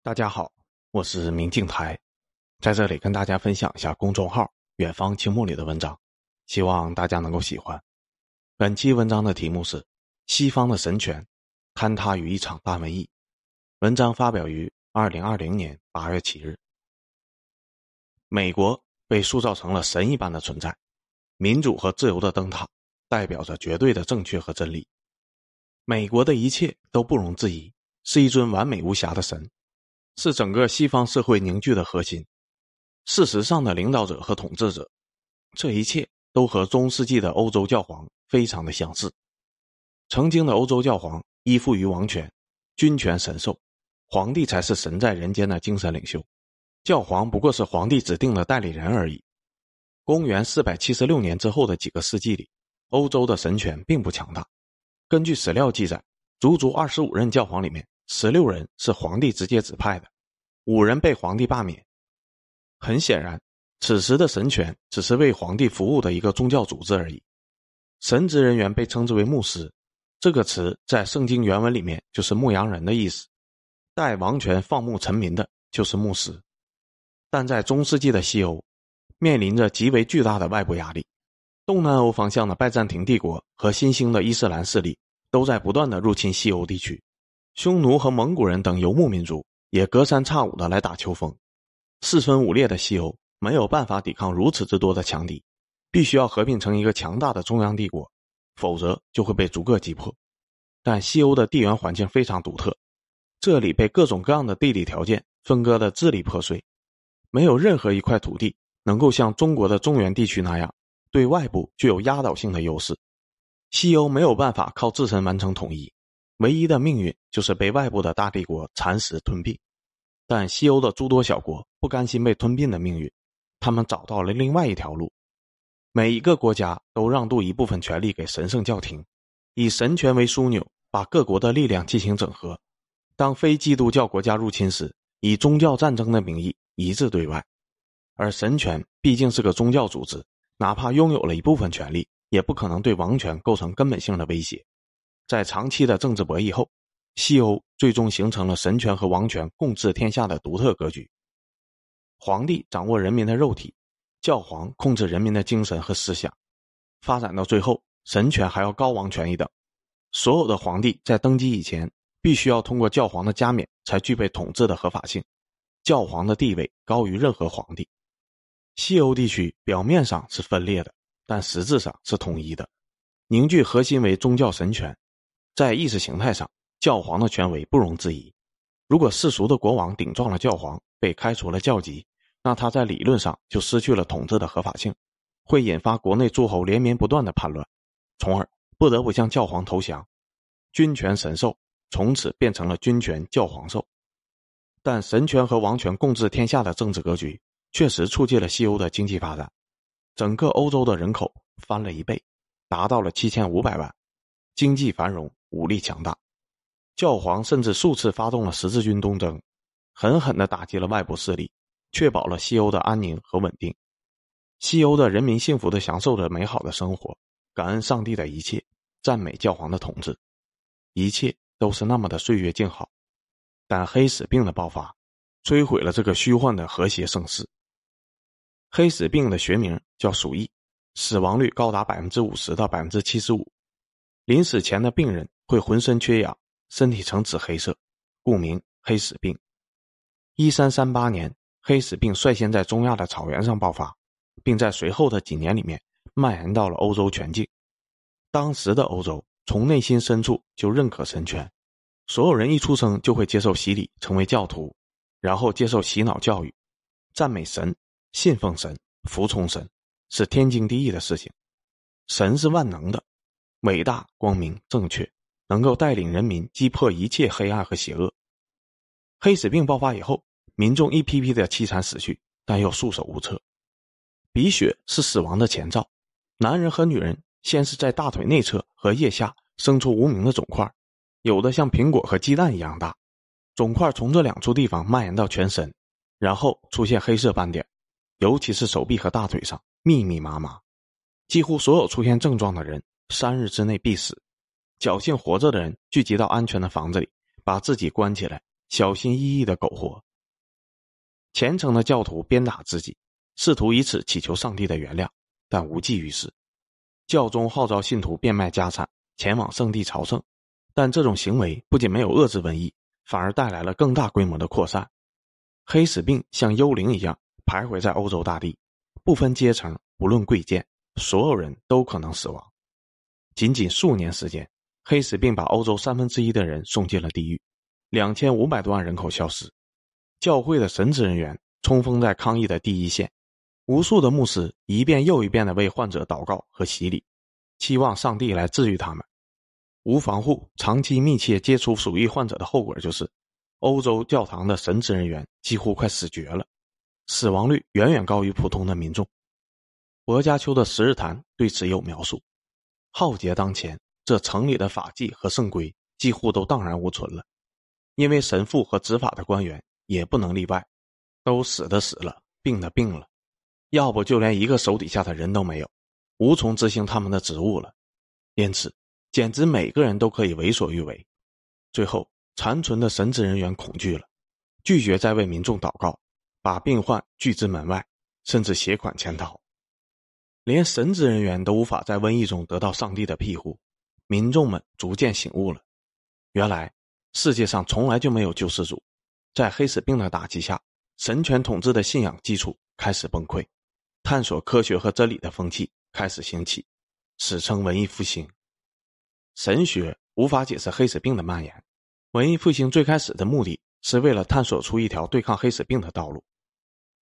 大家好，我是明镜台，在这里跟大家分享一下公众号“远方青木”里的文章，希望大家能够喜欢。本期文章的题目是《西方的神权坍塌于一场大瘟疫》，文章发表于二零二零年八月七日。美国被塑造成了神一般的存在，民主和自由的灯塔代表着绝对的正确和真理。美国的一切都不容置疑，是一尊完美无瑕的神。是整个西方社会凝聚的核心。事实上的领导者和统治者，这一切都和中世纪的欧洲教皇非常的相似。曾经的欧洲教皇依附于王权，君权神授，皇帝才是神在人间的精神领袖，教皇不过是皇帝指定的代理人而已。公元四百七十六年之后的几个世纪里，欧洲的神权并不强大。根据史料记载，足足二十五任教皇里面。十六人是皇帝直接指派的，五人被皇帝罢免。很显然，此时的神权只是为皇帝服务的一个宗教组织而已。神职人员被称之为牧师，这个词在圣经原文里面就是牧羊人的意思。代王权放牧臣民的就是牧师。但在中世纪的西欧，面临着极为巨大的外部压力，东南欧方向的拜占庭帝国和新兴的伊斯兰势力都在不断的入侵西欧地区。匈奴和蒙古人等游牧民族也隔三差五的来打秋风，四分五裂的西欧没有办法抵抗如此之多的强敌，必须要合并成一个强大的中央帝国，否则就会被逐个击破。但西欧的地缘环境非常独特，这里被各种各样的地理条件分割的支离破碎，没有任何一块土地能够像中国的中原地区那样对外部具有压倒性的优势。西欧没有办法靠自身完成统一。唯一的命运就是被外部的大帝国蚕食吞并，但西欧的诸多小国不甘心被吞并的命运，他们找到了另外一条路。每一个国家都让渡一部分权力给神圣教廷，以神权为枢纽，把各国的力量进行整合。当非基督教国家入侵时，以宗教战争的名义一致对外。而神权毕竟是个宗教组织，哪怕拥有了一部分权力，也不可能对王权构成根本性的威胁。在长期的政治博弈后，西欧最终形成了神权和王权共治天下的独特格局。皇帝掌握人民的肉体，教皇控制人民的精神和思想。发展到最后，神权还要高王权一等。所有的皇帝在登基以前，必须要通过教皇的加冕才具备统治的合法性。教皇的地位高于任何皇帝。西欧地区表面上是分裂的，但实质上是统一的，凝聚核心为宗教神权。在意识形态上，教皇的权威不容置疑。如果世俗的国王顶撞了教皇，被开除了教籍，那他在理论上就失去了统治的合法性，会引发国内诸侯连绵不断的叛乱，从而不得不向教皇投降。君权神授从此变成了君权教皇授。但神权和王权共治天下的政治格局，确实促进了西欧的经济发展，整个欧洲的人口翻了一倍，达到了七千五百万，经济繁荣。武力强大，教皇甚至数次发动了十字军东征，狠狠地打击了外部势力，确保了西欧的安宁和稳定。西欧的人民幸福地享受着美好的生活，感恩上帝的一切，赞美教皇的统治，一切都是那么的岁月静好。但黑死病的爆发，摧毁了这个虚幻的和谐盛世。黑死病的学名叫鼠疫，死亡率高达百分之五十到百分之七十五。临死前的病人。会浑身缺氧，身体呈紫黑色，故名黑死病。一三三八年，黑死病率先在中亚的草原上爆发，并在随后的几年里面蔓延到了欧洲全境。当时的欧洲从内心深处就认可神权，所有人一出生就会接受洗礼，成为教徒，然后接受洗脑教育，赞美神、信奉神、服从神，是天经地义的事情。神是万能的，伟大、光明、正确。能够带领人民击破一切黑暗和邪恶。黑死病爆发以后，民众一批批的凄惨死去，但又束手无策。鼻血是死亡的前兆。男人和女人先是在大腿内侧和腋下生出无名的肿块，有的像苹果和鸡蛋一样大。肿块从这两处地方蔓延到全身，然后出现黑色斑点，尤其是手臂和大腿上密密麻麻。几乎所有出现症状的人，三日之内必死。侥幸活着的人聚集到安全的房子里，把自己关起来，小心翼翼的苟活。虔诚的教徒鞭打自己，试图以此祈求上帝的原谅，但无济于事。教宗号召信徒变卖家产前往圣地朝圣，但这种行为不仅没有遏制瘟疫，反而带来了更大规模的扩散。黑死病像幽灵一样徘徊在欧洲大地，不分阶层，不论贵贱，所有人都可能死亡。仅仅数年时间，黑死病把欧洲三分之一的人送进了地狱，两千五百多万人口消失。教会的神职人员冲锋在抗疫的第一线，无数的牧师一遍又一遍地为患者祷告和洗礼，期望上帝来治愈他们。无防护、长期密切接触鼠疫患者的后果就是，欧洲教堂的神职人员几乎快死绝了，死亡率远远高于普通的民众。薄伽丘的十日谈对此有描述：浩劫当前，这城里的法纪和圣规几乎都荡然无存了，因为神父和执法的官员。也不能例外，都死的死了，病的病了，要不就连一个手底下的人都没有，无从执行他们的职务了。因此，简直每个人都可以为所欲为。最后，残存的神职人员恐惧了，拒绝再为民众祷告，把病患拒之门外，甚至携款潜逃。连神职人员都无法在瘟疫中得到上帝的庇护，民众们逐渐醒悟了：原来世界上从来就没有救世主。在黑死病的打击下，神权统治的信仰基础开始崩溃，探索科学和真理的风气开始兴起，史称文艺复兴。神学无法解释黑死病的蔓延，文艺复兴最开始的目的是为了探索出一条对抗黑死病的道路。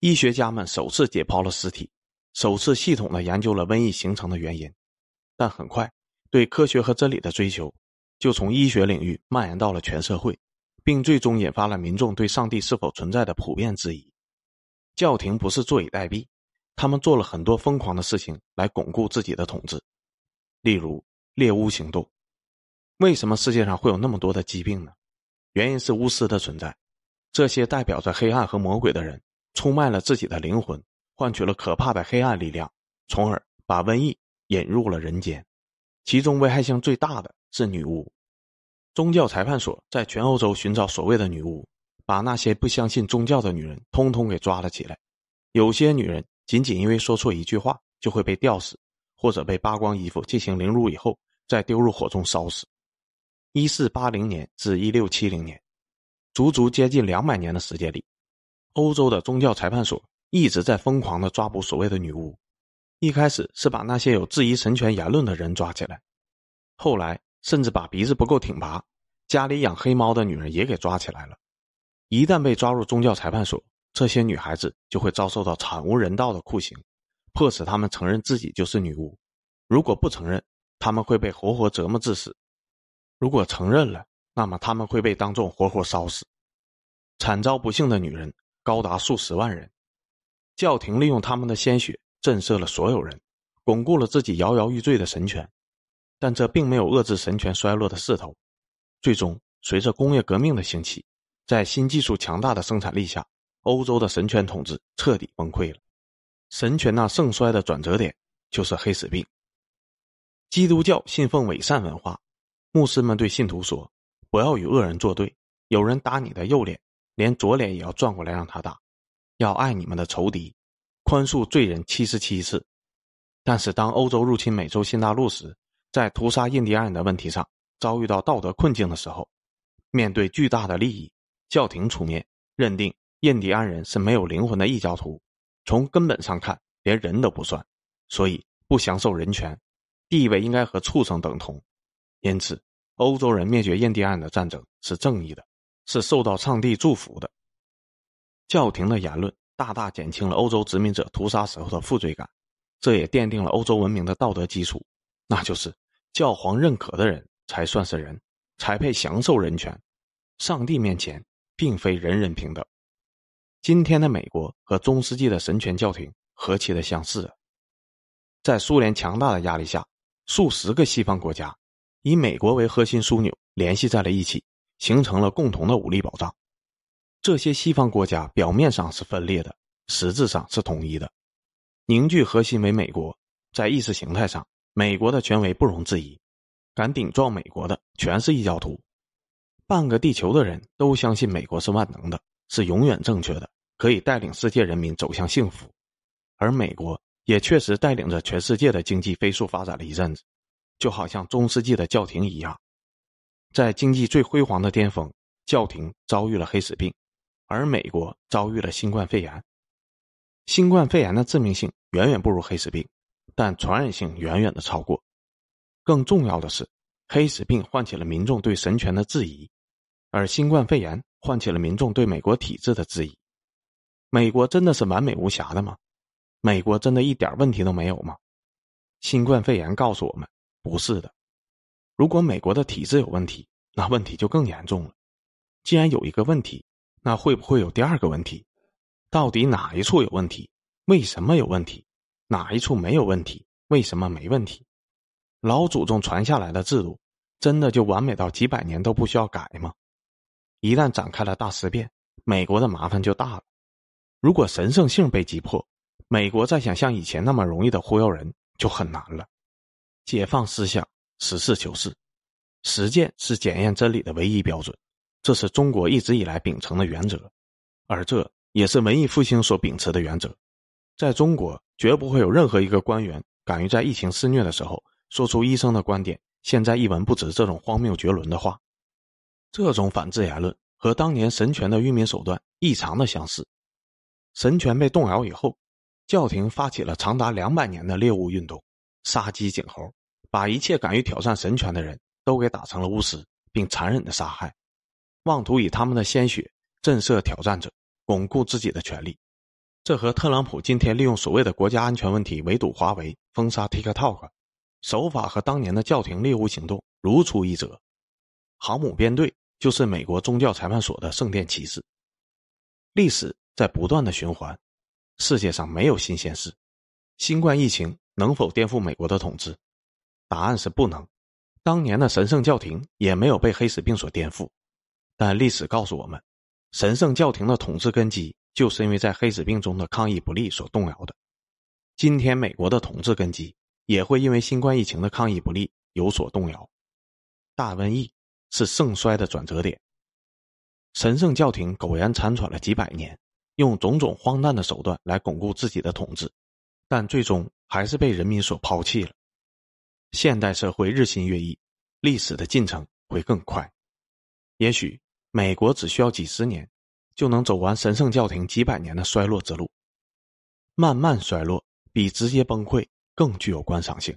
医学家们首次解剖了尸体，首次系统的研究了瘟疫形成的原因，但很快，对科学和真理的追求就从医学领域蔓延到了全社会。并最终引发了民众对上帝是否存在的普遍质疑。教廷不是坐以待毙，他们做了很多疯狂的事情来巩固自己的统治，例如猎巫行动。为什么世界上会有那么多的疾病呢？原因是巫师的存在。这些代表着黑暗和魔鬼的人，出卖了自己的灵魂，换取了可怕的黑暗力量，从而把瘟疫引入了人间。其中危害性最大的是女巫。宗教裁判所在全欧洲寻找所谓的女巫，把那些不相信宗教的女人通通给抓了起来。有些女人仅仅因为说错一句话，就会被吊死，或者被扒光衣服进行凌辱以后再丢入火中烧死。一四八零年至一六七零年，足足接近两百年的时间里，欧洲的宗教裁判所一直在疯狂的抓捕所谓的女巫。一开始是把那些有质疑神权言论的人抓起来，后来。甚至把鼻子不够挺拔、家里养黑猫的女人也给抓起来了。一旦被抓入宗教裁判所，这些女孩子就会遭受到惨无人道的酷刑，迫使她们承认自己就是女巫。如果不承认，她们会被活活折磨致死；如果承认了，那么他们会被当众活活烧死。惨遭不幸的女人高达数十万人。教廷利用他们的鲜血震慑了所有人，巩固了自己摇摇欲坠的神权。但这并没有遏制神权衰落的势头，最终随着工业革命的兴起，在新技术强大的生产力下，欧洲的神权统治彻底崩溃了。神权那盛衰的转折点就是黑死病。基督教信奉伪善文化，牧师们对信徒说：“不要与恶人作对，有人打你的右脸，连左脸也要转过来让他打，要爱你们的仇敌，宽恕罪人七十七次。”但是当欧洲入侵美洲新大陆时，在屠杀印第安人的问题上遭遇到道德困境的时候，面对巨大的利益，教廷出面认定印第安人是没有灵魂的异教徒，从根本上看连人都不算，所以不享受人权，地位应该和畜生等同。因此，欧洲人灭绝印第安人的战争是正义的，是受到上帝祝福的。教廷的言论大大减轻了欧洲殖民者屠杀时候的负罪感，这也奠定了欧洲文明的道德基础，那就是。教皇认可的人才算是人，才配享受人权。上帝面前，并非人人平等。今天的美国和中世纪的神权教廷何其的相似啊！在苏联强大的压力下，数十个西方国家以美国为核心枢纽联系在了一起，形成了共同的武力保障。这些西方国家表面上是分裂的，实质上是统一的。凝聚核心为美国，在意识形态上。美国的权威不容置疑，敢顶撞美国的全是异教徒。半个地球的人都相信美国是万能的，是永远正确的，可以带领世界人民走向幸福。而美国也确实带领着全世界的经济飞速发展了一阵子，就好像中世纪的教廷一样，在经济最辉煌的巅峰，教廷遭遇了黑死病，而美国遭遇了新冠肺炎。新冠肺炎的致命性远远不如黑死病，但传染性远远的超过。更重要的是，黑死病唤起了民众对神权的质疑，而新冠肺炎唤起了民众对美国体制的质疑。美国真的是完美无瑕的吗？美国真的一点问题都没有吗？新冠肺炎告诉我们，不是的。如果美国的体制有问题，那问题就更严重了。既然有一个问题，那会不会有第二个问题？到底哪一处有问题？为什么有问题？哪一处没有问题？为什么没问题？老祖宗传下来的制度，真的就完美到几百年都不需要改吗？一旦展开了大事变，美国的麻烦就大了。如果神圣性被击破，美国再想像以前那么容易的忽悠人就很难了。解放思想，实事求是，实践是检验真理的唯一标准，这是中国一直以来秉承的原则，而这也是文艺复兴所秉持的原则。在中国，绝不会有任何一个官员敢于在疫情肆虐的时候说出医生的观点现在一文不值这种荒谬绝伦的话。这种反制言论和当年神权的愚民手段异常的相似。神权被动摇以后。教廷发起了长达两百年的猎物运动，杀鸡儆猴，把一切敢于挑战神权的人都给打成了巫师，并残忍的杀害，妄图以他们的鲜血震慑挑战者，巩固自己的权利。这和特朗普今天利用所谓的国家安全问题围堵华为、封杀 TikTok，手法和当年的教廷猎物行动如出一辙。航母编队就是美国宗教裁判所的圣殿骑士。历史在不断的循环。世界上没有新鲜事，新冠疫情能否颠覆美国的统治？答案是不能。当年的神圣教廷也没有被黑死病所颠覆，但历史告诉我们，神圣教廷的统治根基就是因为在黑死病中的抗疫不力所动摇的。今天美国的统治根基也会因为新冠疫情的抗疫不力有所动摇。大瘟疫是盛衰的转折点。神圣教廷苟延残喘了几百年。用种种荒诞的手段来巩固自己的统治，但最终还是被人民所抛弃了。现代社会日新月异，历史的进程会更快。也许美国只需要几十年，就能走完神圣教廷几百年的衰落之路。慢慢衰落比直接崩溃更具有观赏性。